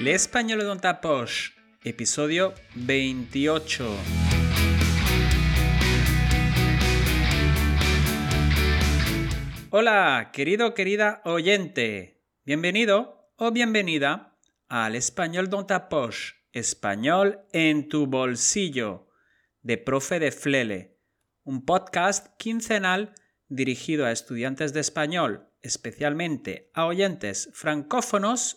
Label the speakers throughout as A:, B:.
A: L'Espagnol dans ta poche, episodio 28. Hola, querido, querida oyente. Bienvenido o bienvenida al Español dans ta poche, español en tu bolsillo, de Profe de Flele, un podcast quincenal dirigido a estudiantes de español, especialmente a oyentes francófonos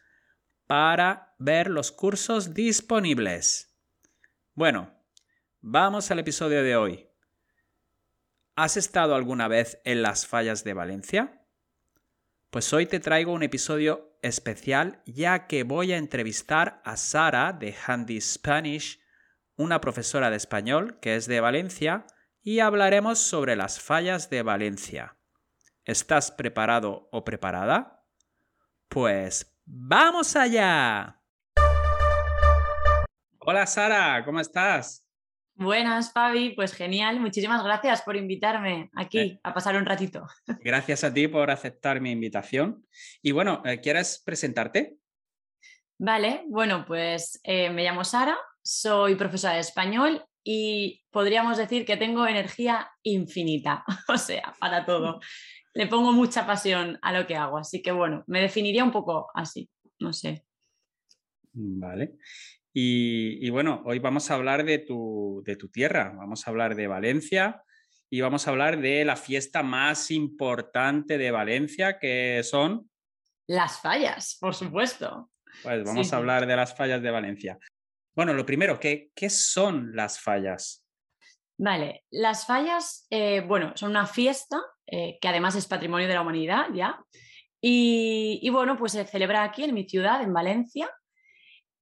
A: para ver los cursos disponibles. Bueno, vamos al episodio de hoy. ¿Has estado alguna vez en las fallas de Valencia? Pues hoy te traigo un episodio especial ya que voy a entrevistar a Sara de Handy Spanish, una profesora de español que es de Valencia, y hablaremos sobre las fallas de Valencia. ¿Estás preparado o preparada? Pues ¡Vamos allá! Hola Sara, ¿cómo estás?
B: Buenas, Fabi, pues genial. Muchísimas gracias por invitarme aquí eh. a pasar un ratito.
A: Gracias a ti por aceptar mi invitación. Y bueno, eh, ¿quieres presentarte?
B: Vale, bueno, pues eh, me llamo Sara, soy profesora de español y podríamos decir que tengo energía infinita, o sea, para todo le pongo mucha pasión a lo que hago, así que bueno, me definiría un poco así, no sé.
A: Vale. Y, bueno, hoy vamos a hablar de tu, de tu tierra, vamos a hablar de Valencia y vamos a hablar de la fiesta más importante de Valencia, que son...
B: Las fallas, por supuesto.
A: Pues vamos a hablar de las fallas de Valencia. Bueno, lo primero, ¿qué, qué son las fallas?
B: Vale, las fallas, eh, bueno, son una fiesta eh, que además es patrimonio de la humanidad ya. Y, bueno, pues se celebra aquí en mi ciudad, en Valencia.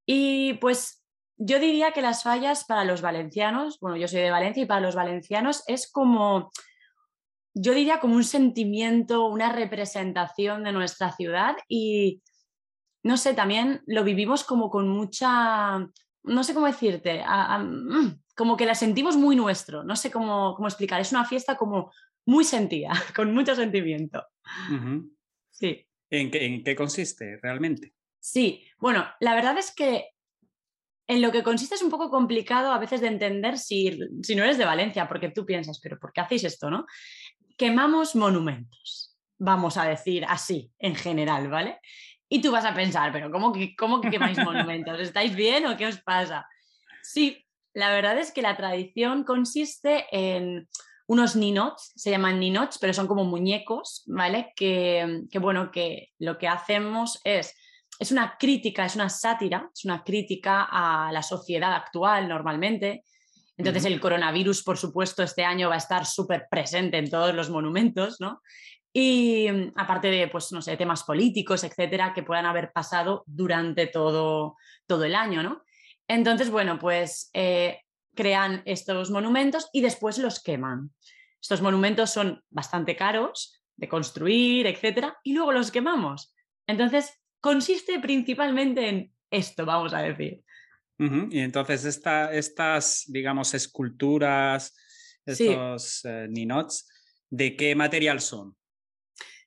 B: Y pues yo diría que las fallas para los valencianos, bueno, yo soy de Valencia y para los valencianos es como, yo diría como un sentimiento, una representación de nuestra ciudad y no sé, también lo vivimos como con mucha, no sé cómo decirte, mm, como que la sentimos muy nuestro, no sé cómo, cómo explicar, es una fiesta como muy sentida, con mucho sentimiento. Sí.
A: ¿En qué, ¿En qué consiste realmente?
B: Sí, bueno, la verdad es que en lo que consiste es un poco complicado a veces de entender si, si, no eres de Valencia, porque tú piensas, pero ¿por qué hacéis esto, no? Quemamos monumentos, vamos a decir así, en general, ¿vale? Y tú vas a pensar, pero ¿cómo que, cómo que quemáis monumentos? ¿Estáis bien o qué os pasa? Sí, la verdad es que la tradición consiste en unos ninots, se llaman ninots, pero son como muñecos, ¿vale? Que, bueno, que lo que hacemos es, es una crítica, es una sátira, es una crítica a la sociedad actual normalmente. Entonces el coronavirus, por supuesto, este año va a estar súper presente en todos los monumentos, ¿no? Y aparte de, pues, no sé, temas políticos, etcétera, que puedan haber pasado durante todo, todo el año, ¿no? Entonces, bueno, pues eh, crean estos monumentos y después los queman. Estos monumentos son bastante caros de construir, etcétera, y luego los quemamos. Entonces, consiste principalmente en esto, vamos a decir.
A: Y entonces estas, digamos, esculturas, estos eh, ninots, ¿de qué material son?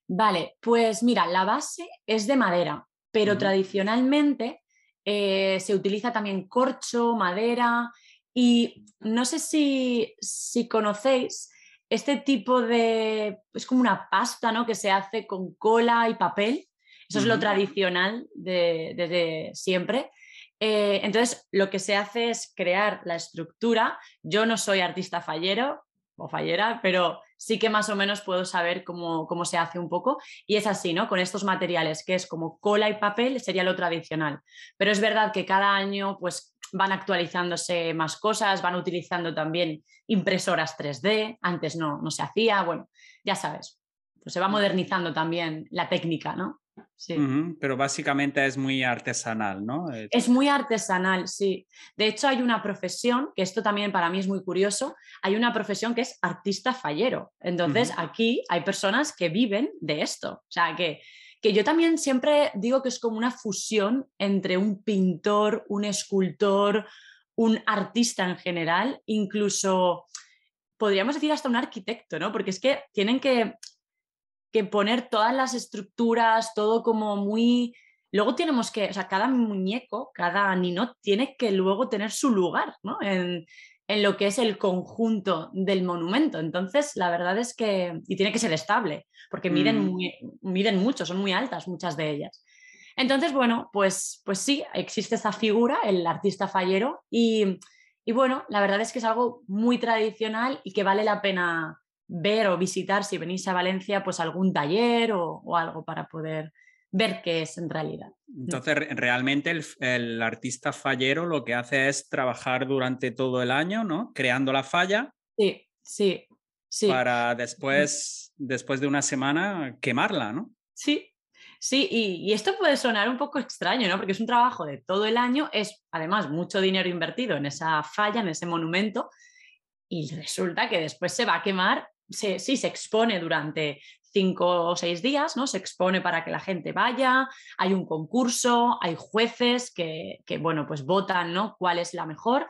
B: Vale, pues mira, la base es de madera, pero tradicionalmente eh, se utiliza también corcho, madera y no sé si, si conocéis este tipo de, es como una pasta, ¿no? Que se hace con cola y papel. Eso es lo tradicional desde siempre. Eh, entonces, lo que se hace es crear la estructura. Yo no soy artista fallero o fallera, pero sí que más o menos puedo saber cómo, cómo, se hace un poco. Y es así, ¿no? Con estos materiales, que es como cola y papel, sería lo tradicional. Pero es verdad que cada año, pues van actualizándose más cosas, van utilizando también impresoras 3D, antes no, no se hacía, bueno, ya sabes, pues se va modernizando también la técnica, ¿no? Sí.
A: pero básicamente es muy artesanal, ¿no?
B: Eh, es muy artesanal, sí. De hecho, hay una profesión, que esto también para mí es muy curioso, hay una profesión que es artista fallero. Entonces, aquí hay personas que viven de esto. O sea, que, que yo también siempre digo que es como una fusión entre un pintor, un escultor, un artista en general, incluso podríamos decir hasta un arquitecto, ¿no? Porque es que tienen que que poner todas las estructuras, todo como muy... Luego tenemos que, o sea, cada muñeco, cada nino tiene que luego tener su lugar ¿no? en, en lo que es el conjunto del monumento. Entonces, la verdad es que, y tiene que ser estable, porque miden, mm. miden mucho, son muy altas muchas de ellas. Entonces, bueno, pues, pues sí, existe esa figura, el artista fallero, y, y bueno, la verdad es que es algo muy tradicional y que vale la pena ver o visitar, si venís a Valencia, pues algún taller o, algo para poder ver qué es en realidad.
A: Mm. Entonces, realmente el, artista fallero lo que hace es trabajar durante todo el año, ¿no? Creando la falla.
B: Sí, sí, sí.
A: Para después, después de una semana, quemarla, ¿no?
B: Sí, Sí, y, y, esto puede sonar un poco extraño, ¿no? Porque es un trabajo de todo el año, es además mucho dinero invertido en esa falla, en ese monumento, y resulta que después se va a quemar sí, se expone durante cinco o seis días, ¿no? Se expone para que la gente vaya, hay un concurso, hay jueces que, bueno, pues votan, ¿no? ¿Cuál es la mejor?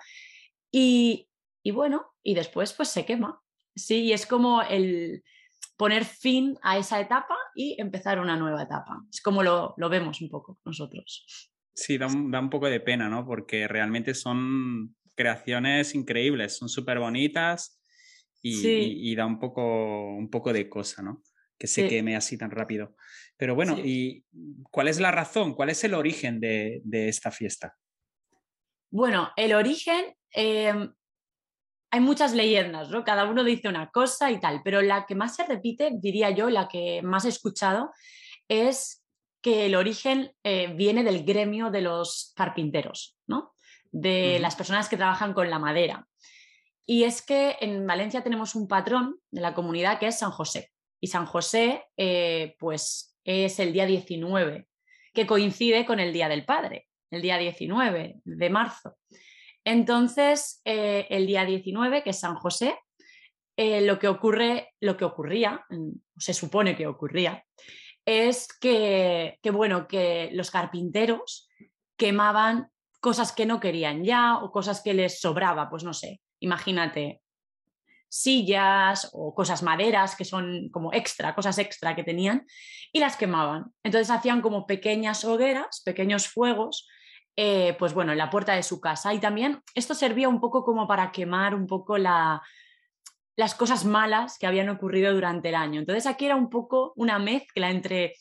B: Y, bueno, y después pues se quema. Sí, y es como el poner fin a esa etapa y empezar una nueva etapa. Es como lo, vemos un poco nosotros.
A: Sí, da un, da un poco de pena, ¿no? Porque realmente son creaciones increíbles, son súper bonitas y, da un poco, un poco de cosa, ¿no? Que se queme así tan rápido. Pero bueno, ¿y cuál es la razón? ¿Cuál es el origen de, esta fiesta?
B: Bueno, el origen, em, hay muchas leyendas, ¿no? Cada uno dice una cosa y tal, pero la que más se repite, diría yo, la que más he escuchado, es que el origen eh, viene del gremio de los carpinteros, ¿no? De las personas que trabajan con la madera. Y es que en Valencia tenemos un patrón de la comunidad que es San José. Y San José, eh, pues es el día 19, que coincide con el Día del Padre, el día 19 de marzo. Entonces, eh, el día 19, que es San José, eh, lo que ocurre, lo que ocurría, se supone que ocurría, es que, que, bueno, que los carpinteros quemaban cosas que no querían ya o cosas que les sobraba, pues no sé, imagínate, sillas o cosas maderas que son como extra, cosas extra que tenían, y las quemaban. Entonces hacían como pequeñas hogueras, pequeños fuegos, eh, pues bueno, en la puerta de su casa. Y también esto servía un poco como para quemar un poco la, las cosas malas que habían ocurrido durante el año. Entonces aquí era un poco una mezcla entre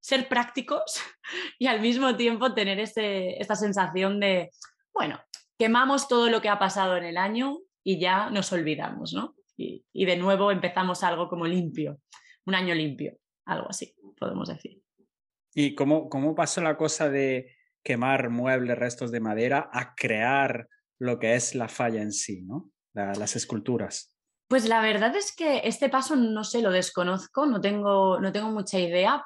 B: ser prácticos y al mismo tiempo tener ese, esta sensación de, bueno, quemamos todo lo que ha pasado en el año, y ya nos olvidamos, ¿no? Y, de nuevo empezamos algo como limpio, un año limpio, algo así, podemos decir.
A: ¿Y cómo, cómo pasó la cosa de quemar muebles, restos de madera, a crear lo que es la falla en sí, ¿no? las esculturas.
B: Pues la verdad es que este paso no sé, lo desconozco, no tengo, no tengo mucha idea.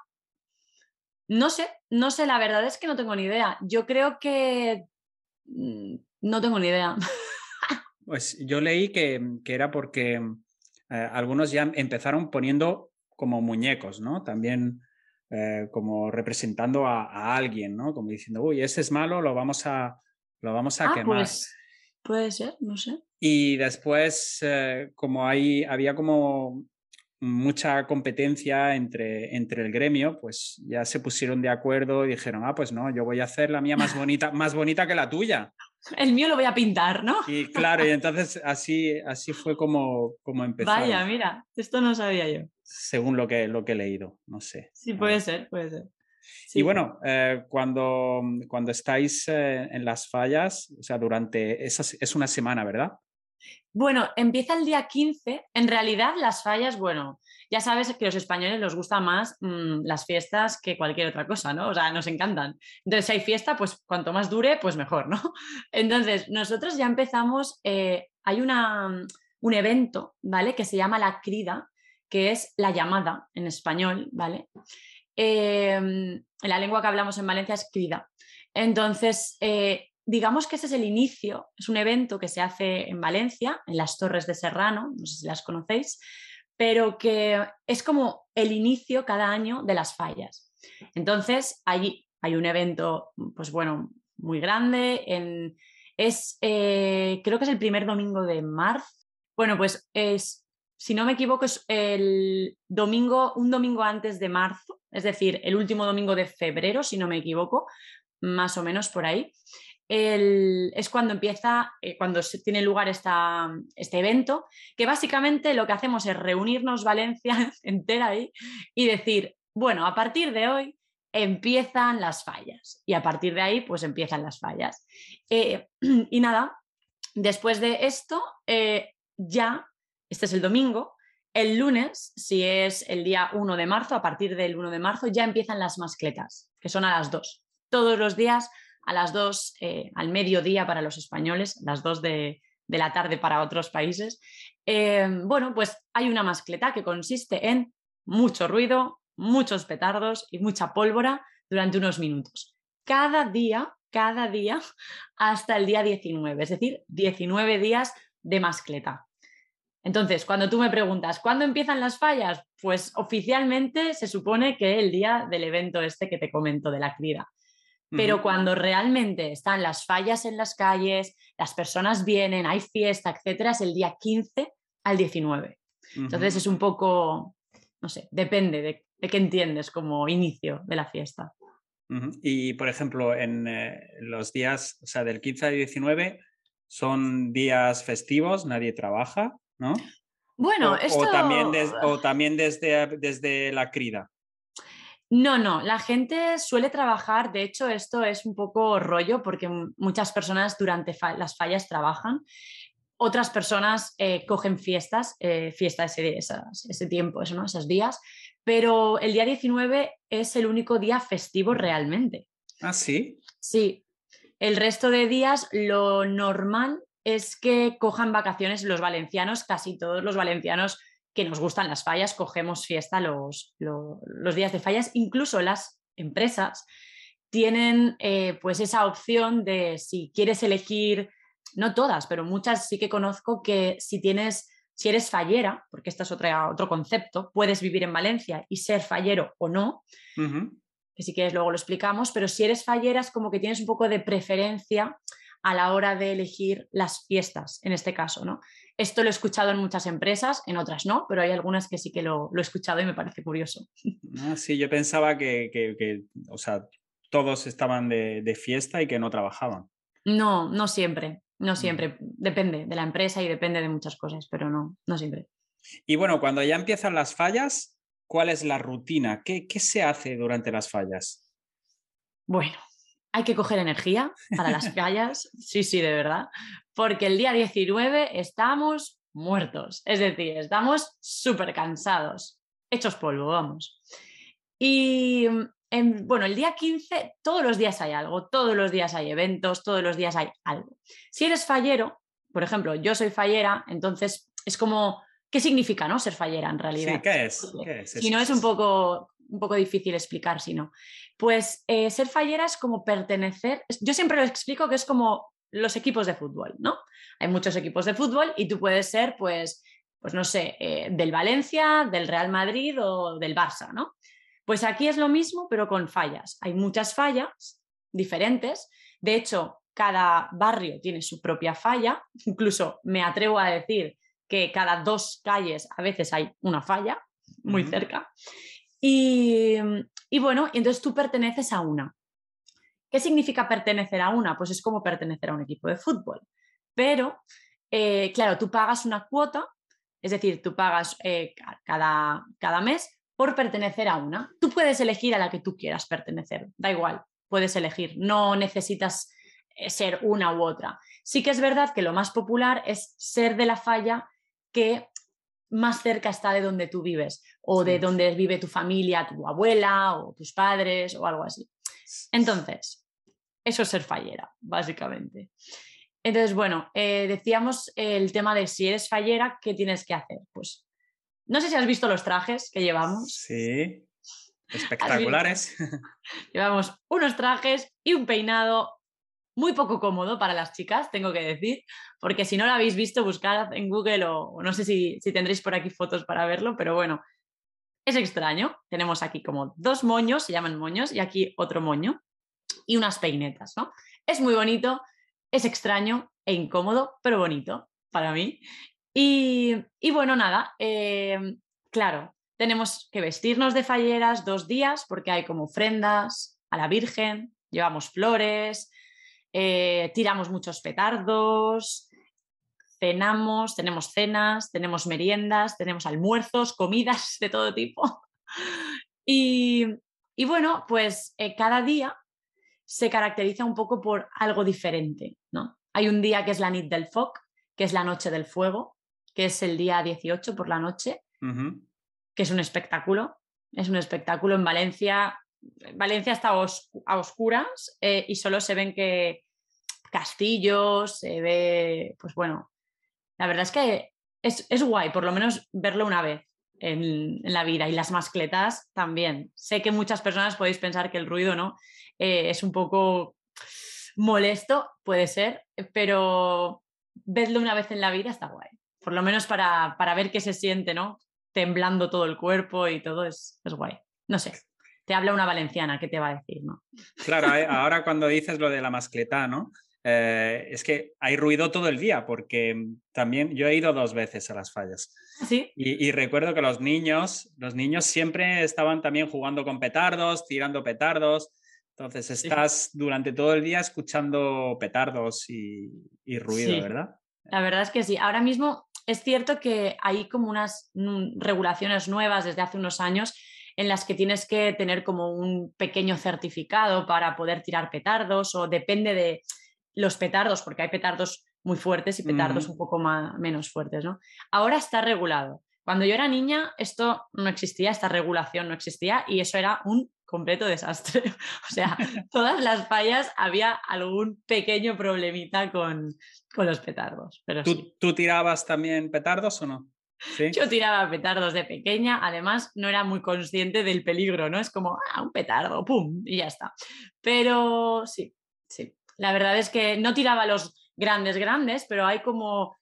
B: No sé, no sé, la verdad es que no tengo ni idea. Yo creo que mm, no tengo ni idea.
A: Pues yo leí que, era porque eh, algunos ya empezaron poniendo como muñecos, ¿no? También eh, como representando a, alguien, ¿no? Como diciendo, uy, ese es malo, lo vamos a, lo vamos a
B: ah,
A: quemar.
B: Pues, puede ser, no sé.
A: Y después, eh, como hay, había como mucha competencia entre, entre el gremio, pues ya se pusieron de acuerdo y dijeron, ah, pues no, yo voy a hacer la mía más bonita, más bonita que la tuya.
B: El mío lo voy a pintar, ¿no?
A: Y claro, y entonces así, así fue como, como empezó.
B: Vaya, mira, esto no sabía yo.
A: Según lo que, lo que he leído, no sé.
B: Sí, puede ser, puede ser.
A: Y bueno, eh, cuando, cuando estáis eh, en las fallas, o sea, durante, esas, es una semana, ¿verdad?
B: Bueno, empieza el día 15. En realidad, las fallas, bueno, ya sabes que los españoles nos gustan más mm, las fiestas que cualquier otra cosa, ¿no? O sea, nos encantan. Entonces, si hay fiesta, pues cuanto más dure, pues mejor, ¿no? Entonces, nosotros ya empezamos, eh, hay una, mm, un evento, ¿vale? Que se llama La Crida, que es la llamada en español, ¿vale? Em, la lengua que hablamos en Valencia es crida. Entonces, eh, digamos que ese es el inicio, es un evento que se hace en Valencia, en las Torres de Serrano, no sé si las conocéis, pero que es como el inicio cada año de las fallas. Entonces, allí hay un evento, pues bueno, muy grande, es, eh, creo que es el primer domingo de marzo. Bueno, pues es, si no me equivoco, es el domingo, un domingo antes de marzo, es decir, el último domingo de febrero, si no me equivoco, más o menos por ahí. Es cuando empieza, eh, cuando tiene lugar este evento, que básicamente lo que hacemos es reunirnos Valencia entera ahí y decir, bueno, a partir de hoy empiezan las fallas y a partir de ahí pues empiezan las fallas. Eh, y nada, después de esto, eh, ya, este es el domingo, el lunes, si es el día 1 de marzo, a partir del 1 de marzo ya empiezan las mascletas, que son a las 2. Todos los días a las 2, eh, al mediodía para los españoles, las 2 de, de la tarde para otros países. bueno, pues hay una mascleta que consiste en mucho ruido, muchos petardos y mucha pólvora durante unos minutos. Cada día, cada día, hasta el día 19, es decir, 19 días de mascleta. Entonces, cuando tú me preguntas, ¿cuándo empiezan las fallas? Pues oficialmente se supone que el día del evento este que te comento de la crida. Pero cuando realmente están las fallas en las calles, las personas vienen, hay fiesta, etcétera, es el día 15 al 19. Entonces es un poco, no sé, depende de de qué entiendes como inicio de la fiesta.
A: Y, por ejemplo, en eh, los días, o sea, del 15 al 19 son días festivos, nadie trabaja, ¿no?
B: Bueno,
A: esto... también, o también desde, desde la crida.
B: No, no, la gente suele trabajar, de hecho esto es un poco rollo porque muchas personas durante las fallas trabajan, otras personas eh, cogen fiestas, eh, fiestas ese, ese tiempo, eso, ¿no? esos días, pero el día 19 es el único día festivo realmente.
A: Ah, sí.
B: Sí. El resto de días lo normal es que cojan vacaciones los valencianos, casi todos los valencianos que nos gustan las fallas, cogemos fiesta los, los, días de fallas, incluso las empresas tienen eh, pues esa opción de si quieres elegir, no todas, pero muchas sí que conozco que si tienes si eres fallera, porque este es otro concepto, puedes vivir en Valencia y ser fallero o no, que si quieres luego lo explicamos, pero si eres fallera es como que tienes un poco de preferencia a la hora de elegir las fiestas, en este caso, ¿no? Esto lo he escuchado en muchas empresas, en otras no, pero hay algunas que sí que lo, he escuchado y me parece curioso.
A: Ah, sí, yo pensaba que, o sea, todos estaban de fiesta y que no trabajaban.
B: No, no siempre. No mm. siempre, depende de la empresa y depende de muchas cosas, pero no, no siempre.
A: Y bueno, cuando ya empiezan las fallas, ¿cuál es la rutina? ¿Qué, qué se hace durante las fallas?
B: Bueno, hay que coger energía para las fallas, sí, sí, de verdad, porque el día 19 estamos muertos, es decir, estamos súper cansados, hechos polvo, vamos. Y bueno, el día 15 todos los días hay algo, todos los días hay eventos, todos los días hay algo. Si eres fallero, por ejemplo, yo soy fallera, entonces es como, ¿qué significa no ser fallera en realidad?
A: Sí, ¿qué es?
B: Si no es un poco, un poco difícil explicar, si no. Pues eh, ser fallera es como pertenecer, yo siempre lo explico que es como los equipos de fútbol, ¿no? Hay muchos equipos de fútbol y tú puedes ser, pues, pues no sé, eh, del Valencia, del Real Madrid o del Barça, ¿no? Pues aquí es lo mismo, pero con fallas. Hay muchas fallas diferentes. De hecho, cada barrio tiene su propia falla. Incluso me atrevo a decir que cada dos calles a veces hay una falla muy cerca. Y, y bueno, entonces tú perteneces a una. ¿Qué significa pertenecer a una? Pues es como pertenecer a un equipo de fútbol. Pero, eh, claro, tú pagas una cuota, es decir, tú pagas eh, cada, cada mes por pertenecer a una. Tú puedes elegir a la que tú quieras pertenecer, da igual, puedes elegir, no necesitas eh, ser una u otra. Sí que es verdad que lo más popular es ser de la falla que más cerca está de donde tú vives o de donde vive tu familia, tu abuela o tus padres o algo así. Entonces, eso es ser fallera, básicamente. Entonces, bueno, eh, decíamos el tema de si eres fallera, ¿qué tienes que hacer? Pues no sé si has visto los trajes que llevamos.
A: Sí. Espectaculares.
B: Llevamos unos trajes y un peinado muy poco cómodo para las chicas, tengo que decir, porque si no lo habéis visto, buscad en Google o, no sé si, si, tendréis por aquí fotos para verlo, pero bueno, es extraño. Tenemos aquí como dos moños, se llaman moños, y aquí otro moño y unas peinetas, ¿no? Es muy bonito, es extraño e incómodo, pero bonito para mí. Y, bueno, nada, em, claro, tenemos que vestirnos de falleras dos días porque hay como ofrendas a la Virgen, llevamos flores, eh, tiramos muchos petardos, cenamos, tenemos cenas, tenemos meriendas, tenemos almuerzos, comidas de todo tipo. Y, bueno, pues eh, cada día se caracteriza un poco por algo diferente, ¿no? Hay un día que es la Nit del Foc, que es la Noche del Fuego, que es el día 18 por la noche, que es un espectáculo. Es un espectáculo en Valencia. Valencia está a oscuras eh, y solo se ven que castillos, se ve, pues bueno, la verdad es que es, guay, por lo menos verlo una vez en, la vida. Y las mascletas también. Sé que muchas personas podéis pensar que el ruido no eh, es un poco molesto, puede ser, pero verlo una vez en la vida está guay. Por lo menos para, para ver qué se siente, ¿no? Temblando todo el cuerpo y todo es, es guay. No sé, te habla una valenciana, ¿qué te va a decir? ¿no?
A: Claro, eh, ahora cuando dices lo de la mascleta, ¿no? Eh, es que hay ruido todo el día, porque también yo he ido dos veces a las fallas.
B: ¿Sí?
A: Y, recuerdo que los niños, los niños siempre estaban también jugando con petardos, tirando petardos. Entonces estás durante todo el día escuchando petardos y, ruido, ¿verdad?
B: La verdad es que sí. Ahora mismo es cierto que hay como unas regulaciones nuevas desde hace unos años en las que tienes que tener como un pequeño certificado para poder tirar petardos o depende de los petardos, porque hay petardos muy fuertes y petardos un poco más, menos fuertes, ¿no? Ahora está regulado. Cuando yo era niña, esto no existía, esta regulación no existía y eso era un completo desastre. o sea, todas las fallas había algún pequeño problemita con, con los petardos. Pero
A: ¿Tú, ¿Tú tirabas también petardos o no?
B: ¿Sí? Yo tiraba petardos de pequeña, además no era muy consciente del peligro, ¿no? Es como, ah, un petardo, ¡pum! Y ya está. Pero sí, sí. La verdad es que no tiraba los grandes, grandes, pero hay como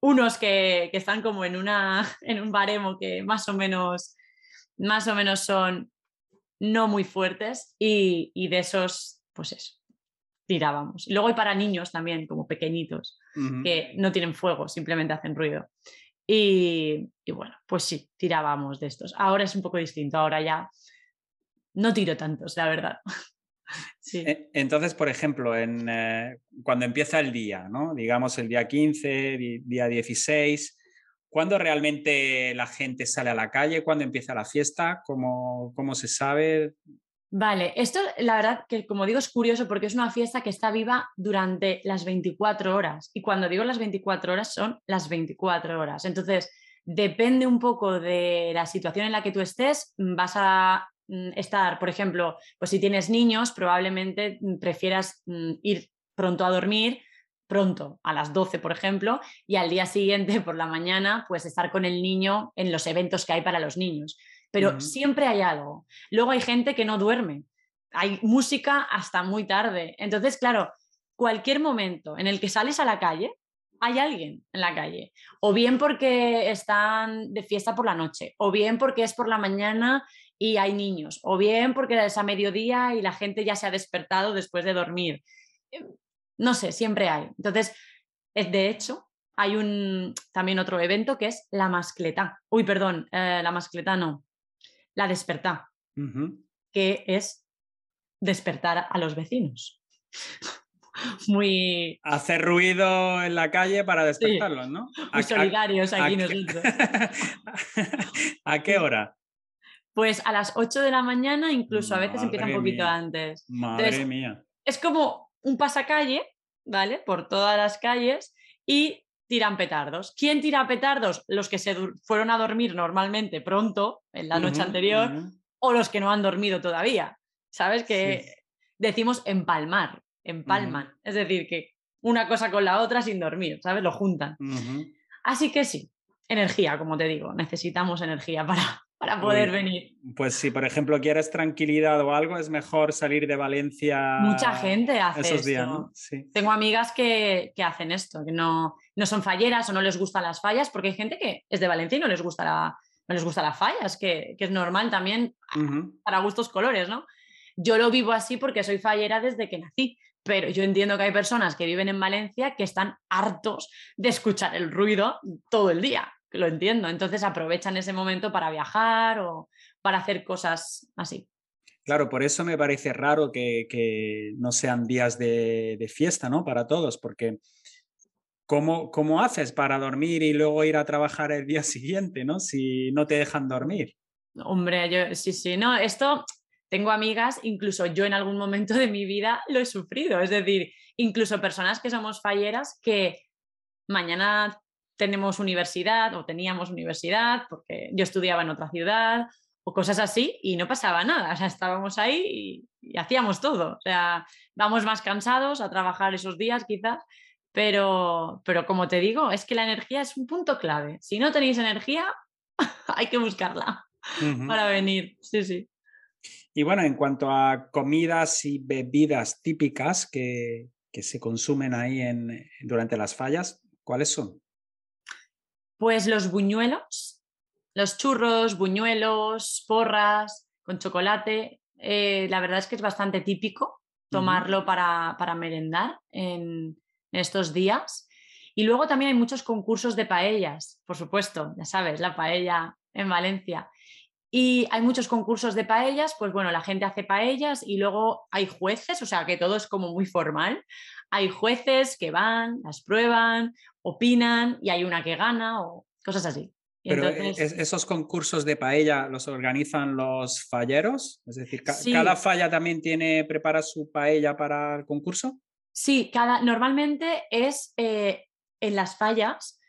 B: unos que, están como en, una, en un baremo que más o menos, más o menos son no muy fuertes y, de esos, pues eso, tirábamos. Y luego hay para niños también, como pequeñitos, que no tienen fuego, simplemente hacen ruido. Y, bueno, pues sí, tirábamos de estos. Ahora es un poco distinto, ahora ya no tiro tantos, la verdad.
A: E, entonces, por ejemplo, en, eh, cuando empieza el día, ¿no? digamos el día 15, día 16, ¿cuándo realmente la gente sale a la calle? ¿Cuándo empieza la fiesta? ¿Cómo, cómo se sabe?
B: Vale, esto la verdad que como digo es curioso porque es una fiesta que está viva durante las 24 horas y cuando digo las 24 horas son las 24 horas. Entonces, depende un poco de la situación en la que tú estés, vas a Mm, estar, por ejemplo, pues si tienes niños, probablemente mm, prefieras mm, ir pronto a dormir, pronto, a las 12, por ejemplo, y al día siguiente, por la mañana, pues estar con el niño en los eventos que hay para los niños. Pero siempre hay algo. Luego hay gente que no duerme. Hay música hasta muy tarde. Entonces, claro, cualquier momento en el que sales a la calle, hay alguien en la calle. O bien porque están de fiesta por la noche, o bien porque es por la mañana y hay niños, o bien porque es a mediodía y la gente ya se ha despertado después de dormir. Eh, no sé, siempre hay. Entonces, de hecho, hay un, también otro evento que es la mascleta. Uy, perdón, eh, la mascleta no, la despertá, que es despertar a los vecinos. Muy...
A: Hacer ruido en la calle para despertarlos, ¿no?
B: Muy solidarios aquí nosotros.
A: ¿A qué hora?
B: Pues a las 8 de la mañana, incluso a veces empieza un poquito antes.
A: Madre mía.
B: Es como un pasacalle, ¿vale? Por todas las calles y tiran petardos. ¿Quién tira petardos? Los que se fueron a dormir normalmente pronto, en la noche anterior, o los que no han dormido todavía. ¿Sabes? Que decimos empalmar, empalman. Es decir, que una cosa con la otra sin dormir, ¿sabes? Lo juntan. Así que sí, energía, como te digo, necesitamos energía para, para poder venir.
A: Pues si, por ejemplo, quieres tranquilidad o algo, es mejor salir de Valencia.
B: Mucha gente hace
A: esos días,
B: ¿no? Tengo amigas que, hacen esto, que no, no son falleras o no les gustan las fallas, porque hay gente que es de Valencia y no les gusta la, no les gusta la falla, es que, es normal también para gustos colores, ¿no? Yo lo vivo así porque soy fallera desde que nací, pero yo entiendo que hay personas que viven en Valencia que están hartos de escuchar el ruido todo el día lo entiendo. Entonces aprovechan ese momento para viajar o para hacer cosas así.
A: Claro, por eso me parece raro que, no sean días de, fiesta, ¿no? Para todos, porque ¿cómo, ¿cómo haces para dormir y luego ir a trabajar el día siguiente, ¿no? Si no te dejan dormir.
B: Hombre, yo sí, sí, no, esto tengo amigas, incluso yo en algún momento de mi vida lo he sufrido, es decir, incluso personas que somos falleras que mañana tenemos universidad o teníamos universidad porque yo estudiaba en otra ciudad o cosas así y no pasaba nada, o sea, estábamos ahí y, hacíamos todo, o sea, vamos más cansados a trabajar esos días quizás, pero, pero como te digo, es que la energía es un punto clave. Si no tenéis energía, hay que buscarla para venir, sí, sí.
A: Y bueno, en cuanto a comidas y bebidas típicas que, que se consumen ahí en, durante las fallas, ¿cuáles son?
B: Pues los buñuelos, los churros, buñuelos, porras con chocolate, eh, la verdad es que es bastante típico tomarlo para, para, merendar en, estos días. Y luego también hay muchos concursos de paellas, por supuesto, ya sabes, la paella en Valencia. Y hay muchos concursos de paellas, pues bueno, la gente hace paellas y luego hay jueces, o sea que todo es como muy formal. Hay jueces que van, las prueban, opinan y hay una que gana o cosas así.
A: Pero esos concursos de paella los organizan los falleros, es decir, cada falla también tiene prepara su paella para el concurso.
B: Sí, cada normalmente es eh, en las fallas.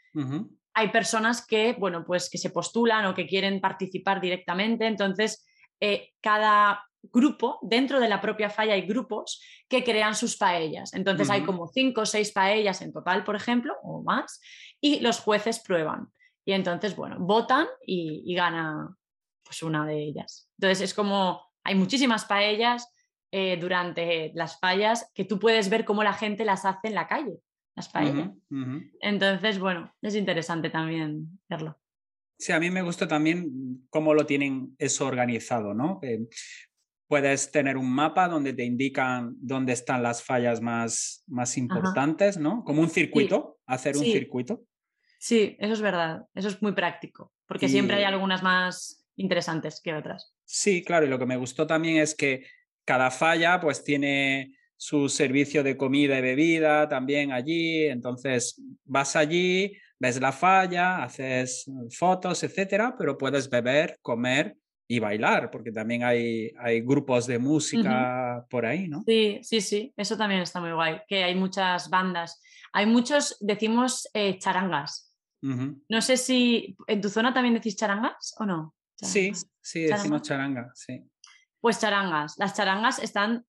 B: Hay personas que, bueno, pues que se postulan o que quieren participar directamente. Entonces, eh, cada grupo, dentro de la propia falla hay grupos que crean sus paellas. Entonces hay como cinco o seis paellas en total, por ejemplo, o más, y los jueces prueban. Y entonces, bueno, votan y, gana pues una de ellas. Entonces es como, hay muchísimas paellas eh, durante las fallas que tú puedes ver cómo la gente las hace en la calle, las paellas. Entonces, bueno, es interesante también verlo.
A: Sí, a mí me gusta también cómo lo tienen eso organizado, ¿no? Eh, puedes tener un mapa donde te indican dónde están las fallas más, más importantes, ¿no? Como un circuito, hacer un circuito.
B: Sí, eso es verdad, eso es muy práctico, porque siempre hay algunas más interesantes que otras.
A: Sí, claro, y lo que me gustó también es que cada falla pues tiene su servicio de comida y bebida también allí, entonces vas allí, ves la falla, haces fotos, etcétera, pero puedes beber, comer y bailar, porque también hay, hay grupos de música por ahí, ¿no?
B: Sí, sí, sí, eso también está muy guay, que hay muchas bandas. Hay muchos, decimos eh, charangas. No sé si en tu zona también decís charangas o no.
A: Sí, sí, decimos charanga, sí.
B: Pues charangas. Las charangas están,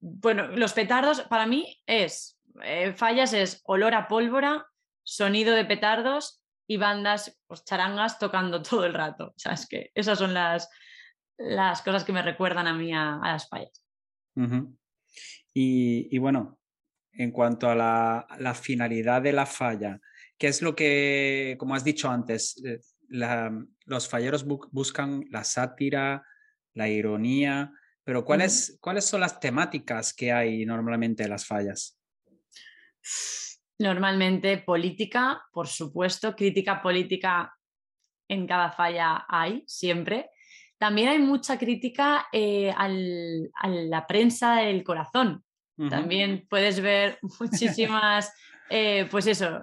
B: bueno, los petardos para mí es, eh, fallas es olor a pólvora, sonido de petardos y bandas, pues charangas tocando todo el rato. O sea, es que esas son las, las cosas que me recuerdan a mí a, las fallas.
A: y, bueno, en cuanto a la, finalidad de la falla, ¿qué es lo que, como has dicho antes, eh, los falleros buscan la sátira, la ironía, pero ¿cuáles, ¿cuáles son las temáticas que hay normalmente en las fallas?
B: Normalmente política, por supuesto, crítica política en cada falla hay, siempre. También hay mucha crítica eh, a la prensa del corazón. También puedes ver muchísimas, eh, pues eso,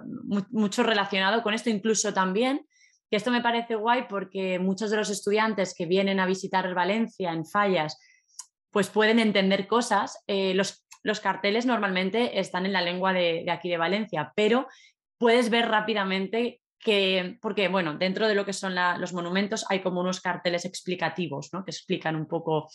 B: mucho relacionado con esto, incluso también, que esto me parece guay porque muchos de los estudiantes que vienen a visitar Valencia en fallas, pues pueden entender cosas. Eh, los los carteles normalmente están en la lengua de, aquí de Valencia, pero puedes ver rápidamente que, porque bueno, dentro de lo que son los monumentos hay como unos carteles explicativos, ¿no? que explican un poco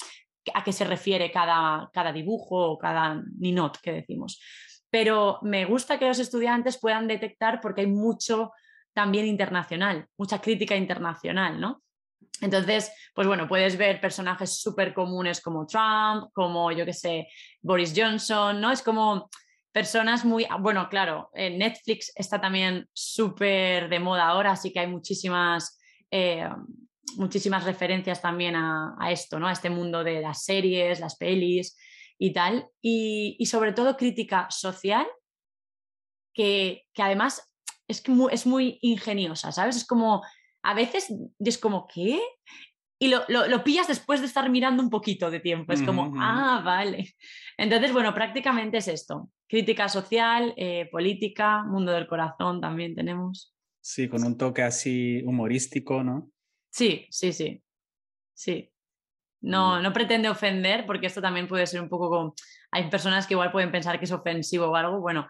B: a qué se refiere cada, cada dibujo o cada ninot que decimos. Pero me gusta que los estudiantes puedan detectar porque hay mucho también internacional, mucha crítica internacional, ¿no? Entonces, pues bueno, puedes ver personajes súper comunes como Trump, como yo que sé, Boris Johnson, ¿no? Es como personas muy, ah, bueno, claro, Netflix está también súper de moda ahora, así que hay muchísimas, eh, muchísimas referencias también a, esto, ¿no? A este mundo de las series, las pelis y tal. Y, sobre todo crítica social, que, además es, que es muy ingeniosa, ¿sabes? Es como a veces es como, ¿qué? Y lo, lo, pillas después de estar mirando un poquito de tiempo. Es como, ah, vale. Entonces, bueno, prácticamente es esto. Crítica social, eh, política, mundo del corazón también tenemos.
A: Sí, con un toque así humorístico, ¿no?
B: Sí, sí, sí. Sí. No, no pretende ofender, porque esto también puede ser un poco como... Hay personas que igual pueden pensar que es ofensivo o algo. Bueno,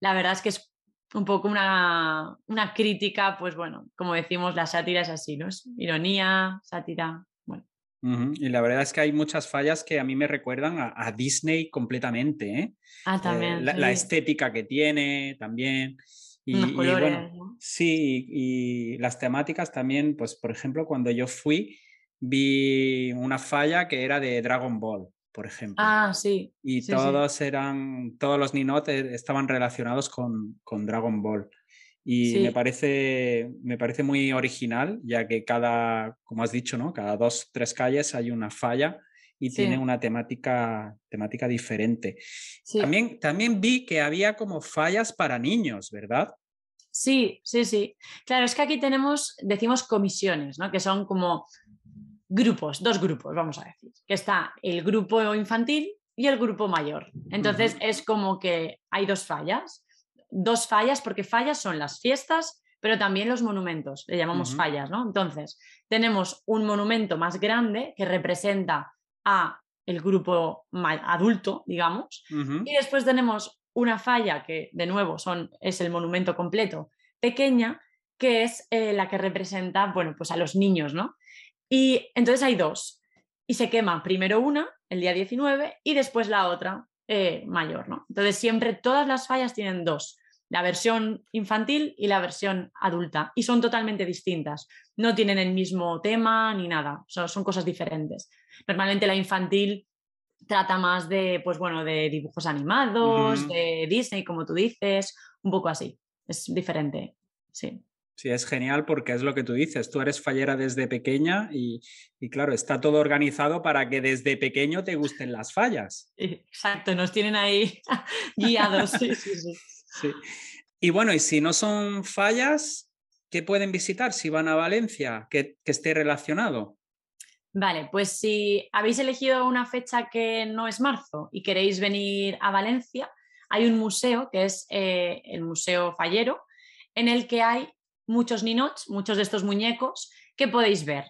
B: la verdad es que es un poco una, una, crítica, pues bueno, como decimos, la sátira es así, ¿no? Es ironía, sátira, bueno.
A: Y la verdad es que hay muchas fallas que a mí me recuerdan a, Disney completamente, ¿eh?
B: Ah, eh, también.
A: la, estética que tiene también. Y,
B: colores,
A: Sí, y las temáticas también, pues por ejemplo, cuando yo fui, vi una falla que era de Dragon Ball por ejemplo.
B: Ah, sí.
A: Y todos eran, todos los Ninot estaban relacionados con, con Dragon Ball. Y me, parece, me parece muy original, ya que cada, como has dicho, ¿no? Cada dos, tres calles hay una falla y tiene una temática, temática diferente. También, también vi que había como fallas para niños, ¿verdad?
B: Sí, sí, sí. Claro, es que aquí tenemos, decimos comisiones, ¿no? Que son como grupos, dos grupos, vamos a decir, que está el grupo infantil y el grupo mayor. Entonces es como que hay dos fallas, dos fallas porque fallas son las fiestas, pero también los monumentos, le llamamos fallas, ¿no? Entonces tenemos un monumento más grande que representa a el grupo adulto, digamos, y después tenemos una falla que de nuevo son, es el monumento completo pequeña, que es eh, la que representa, bueno, pues a los niños, ¿no? Y entonces hay dos. Y se quema primero una, el día 19, y después la otra, eh, mayor, ¿no? Entonces siempre todas las fallas tienen dos, la versión infantil y la versión adulta, y son totalmente distintas. No tienen el mismo tema ni nada, son, son cosas diferentes. Normalmente la infantil trata más de, pues bueno, de dibujos animados, de Disney, como tú dices, un poco así. Es diferente, sí.
A: Sí, es genial porque es lo que tú dices, tú eres fallera desde pequeña y, claro, está todo organizado para que desde pequeño te gusten las fallas.
B: Exacto, nos tienen ahí guiados. Sí, sí,
A: sí. Y bueno, y si no son fallas, ¿qué pueden visitar si van a Valencia que, esté relacionado?
B: Vale, pues si habéis elegido una fecha que no es marzo y queréis venir a Valencia, hay un museo que es eh, el Museo Fallero, en el que hay muchos ninots, muchos de estos muñecos que podéis ver,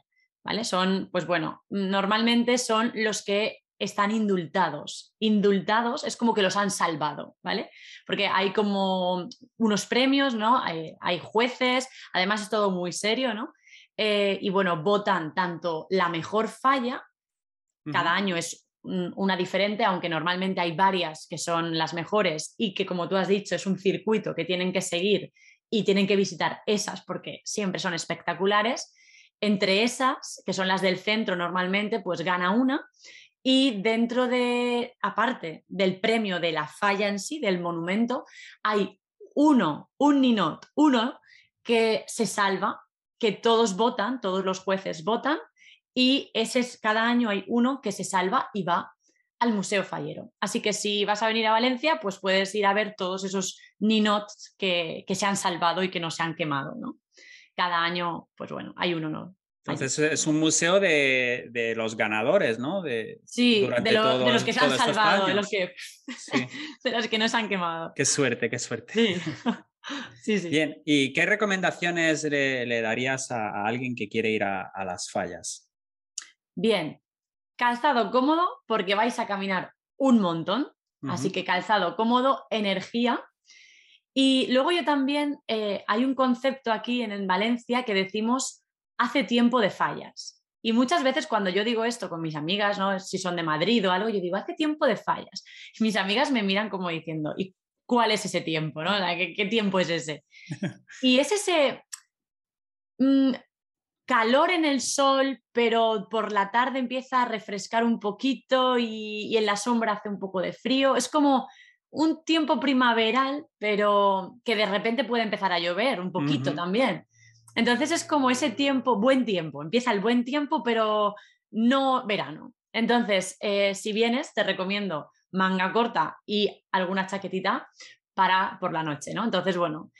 B: ¿vale? Son, pues bueno, normalmente son los que están indultados. Indultados es como que los han salvado, ¿vale? Porque hay como unos premios, ¿no? Hay, jueces, además es todo muy serio, ¿no? Eh, y bueno, votan tanto la mejor falla, cada año es una diferente, aunque normalmente hay varias que son las mejores y que como tú has dicho es un circuito que tienen que seguir y tienen que visitar esas porque siempre son espectaculares. Entre esas, que son las del centro normalmente, pues gana una. Y dentro de, aparte del premio de la falla en sí, del monumento, hay uno, un ninot, uno que se salva, que todos votan, todos los jueces votan, y ese es, cada año hay uno que se salva y va al Museo Fallero. Así que si vas a venir a Valencia, pues puedes ir a ver todos esos ninots que, que se han salvado y que no se han quemado, ¿no? Cada año, pues bueno, hay uno, ¿no?
A: Entonces es un museo de, de los ganadores, ¿no? De,
B: sí, de, los que se han salvado, de los que, de los que no se han quemado.
A: Qué suerte, qué suerte.
B: Sí. sí, sí.
A: Bien, ¿y qué recomendaciones le, darías a, alguien que quiere ir a, a las fallas?
B: Bien, calzado cómodo porque vais a caminar un montón, así que calzado cómodo, energía. Y luego yo también, eh, hay un concepto aquí en, Valencia que decimos hace tiempo de fallas. Y muchas veces cuando yo digo esto con mis amigas, ¿no? si son de Madrid o algo, yo digo, hace tiempo de fallas. Y mis amigas me miran como diciendo, ¿y cuál es ese tiempo? ¿no? ¿Qué, tiempo es ese? y es ese... Mm, calor en el sol, pero por la tarde empieza a refrescar un poquito y, en la sombra hace un poco de frío. Es como un tiempo primaveral, pero que de repente puede empezar a llover un poquito también. Entonces es como ese tiempo, buen tiempo, empieza el buen tiempo, pero no verano. Entonces, eh, si vienes, te recomiendo manga corta y alguna chaquetita para por la noche, ¿no? Entonces, bueno,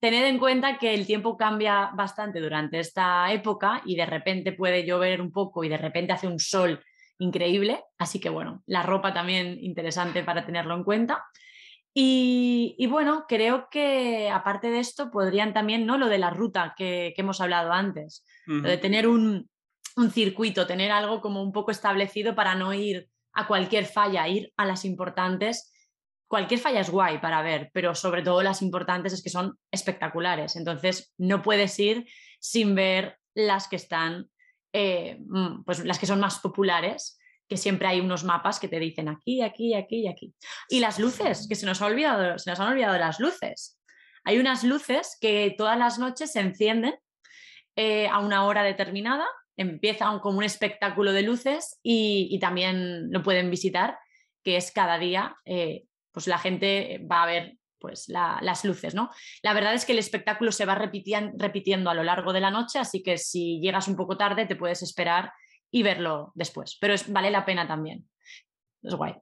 B: tened en cuenta que el tiempo cambia bastante durante esta época y de repente puede llover un poco y de repente hace un sol increíble, así que bueno, la ropa también interesante para tenerlo en cuenta. Y, bueno, creo que aparte de esto podrían también, ¿no? Lo de la ruta que, hemos hablado antes, lo de tener un, un circuito, tener algo como un poco establecido para no ir a cualquier falla, ir a las importantes. Cualquier falla es guay para ver, pero sobre todo las importantes es que son espectaculares. Entonces, no puedes ir sin ver las que están, eh, mm, pues las que son más populares, que siempre hay unos mapas que te dicen aquí, aquí, aquí y aquí. Y las luces, que se nos, ha olvidado, se nos han olvidado las luces. Hay unas luces que todas las noches se encienden eh, a una hora determinada empieza como un espectáculo de luces y, también lo pueden visitar, que es cada día, eh, pues la gente va a ver pues las luces, ¿no? La verdad es que el espectáculo se va repitiendo a lo largo de la noche, así que si llegas un poco tarde te puedes esperar y verlo después, pero es, vale la pena también. Es guay.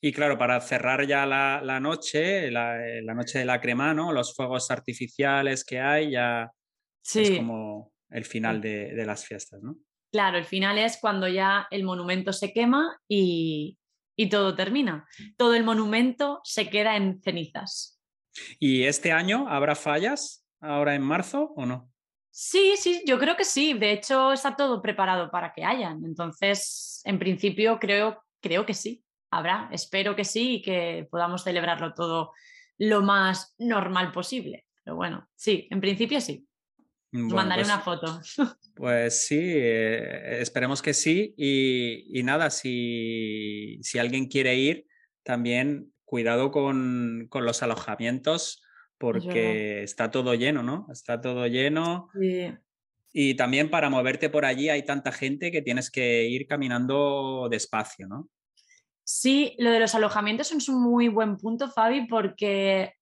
A: Y claro, para cerrar ya la, noche, la, noche de la crema, ¿no? Los fuegos artificiales que hay, ya sí. es como el final de, las fiestas, ¿no?
B: Claro, el final es cuando ya el monumento se quema y, todo termina. Todo el monumento se queda en cenizas.
A: ¿Y este año habrá fallas ahora en marzo o no?
B: Sí, sí, yo creo que sí. De hecho, está todo preparado para que hayan. Entonces, en principio, creo, creo que sí. Habrá, espero que sí y que podamos celebrarlo todo lo más normal posible. Pero bueno, sí, en principio sí. Mandaré pues una foto.
A: Pues sí, eh, esperemos que sí. Y, nada, si, alguien quiere ir, también cuidado con, los alojamientos porque está todo lleno, ¿no? Está todo lleno. Y también para moverte por allí hay tanta gente que tienes que ir caminando despacio, ¿no?
B: Sí, lo de los alojamientos es un muy buen punto, Fabi, porque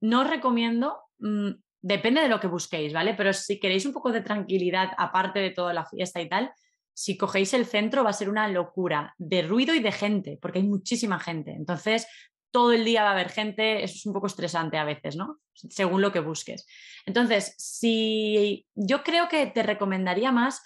B: no recomiendo mm, depende de lo que busquéis, ¿vale? Pero si queréis un poco de tranquilidad, aparte de toda la fiesta y tal, si cogéis el centro va a ser una locura de ruido y de gente, porque hay muchísima gente. Entonces, todo el día va a haber gente, eso es un poco estresante a veces, ¿no? Según lo que busques. Entonces, si yo creo que te recomendaría más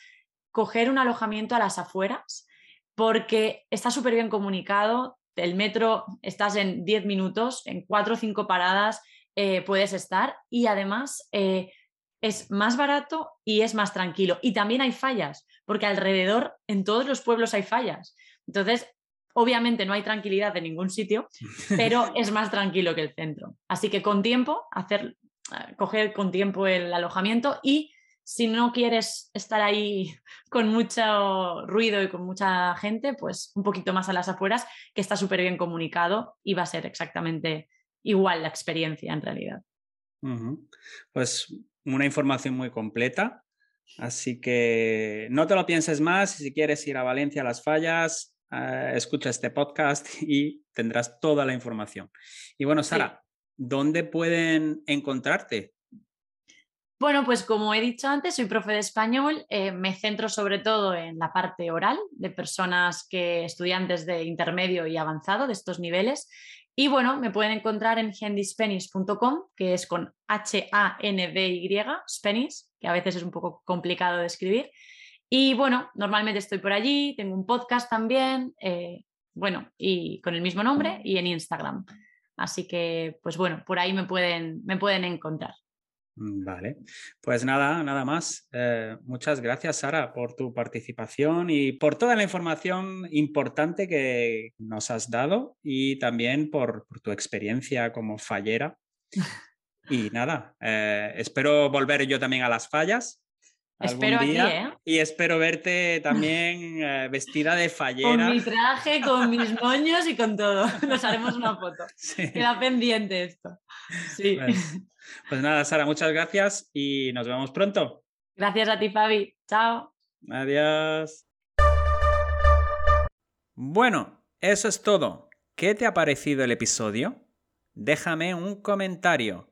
B: coger un alojamiento a las afueras, porque está súper bien comunicado, el metro estás en 10 minutos, en 4 o 5 paradas, eh, puedes estar y además eh, es más barato y es más tranquilo. Y también hay fallas, porque alrededor en todos los pueblos hay fallas. Entonces, obviamente no hay tranquilidad en ningún sitio, pero es más tranquilo que el centro. Así que con tiempo, hacer, eh, coger con tiempo el alojamiento y si no quieres estar ahí con mucho ruido y con mucha gente, pues un poquito más a las afueras, que está súper bien comunicado y va a ser exactamente igual la experiencia en realidad.
A: Pues una información muy completa. Así que no te lo pienses más. Si quieres ir a Valencia a las fallas, eh, escucha este podcast y tendrás toda la información. Y bueno, Sara, ¿dónde pueden encontrarte?
B: Bueno, pues como he dicho antes, soy profe de español. Eh, me centro sobre todo en la parte oral de personas que estudiantes de intermedio y avanzado de estos niveles y bueno, me pueden encontrar en handyspanish.com, que es con H-A-N-D-Y, Spanish, que a veces es un poco complicado de escribir. Y bueno, normalmente estoy por allí, tengo un podcast también, eh, bueno, y con el mismo nombre y en Instagram. Así que, pues bueno, por ahí me pueden, me pueden encontrar.
A: Mm, vale, pues nada, nada más. Eh, muchas gracias, Sara, por tu participación y por toda la información importante que nos has dado y también por, tu experiencia como fallera. Y nada, eh, espero volver yo también a las fallas. Espero día, ¿eh? Y espero verte también vestida de fallera.
B: Con mi traje, con mis moños y con todo. Nos haremos una foto. Queda pendiente esto. Sí.
A: Pues, pues nada, Sara, muchas gracias y nos vemos pronto.
B: Gracias a ti, Fabi. Chao.
A: Adiós. Bueno, eso es todo. ¿Qué te ha parecido el episodio? Déjame un comentario.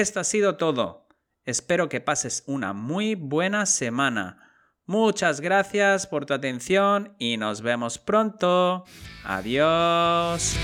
A: Esto ha sido todo. Espero que pases una muy buena semana. Muchas gracias por tu atención y nos vemos pronto. Adiós.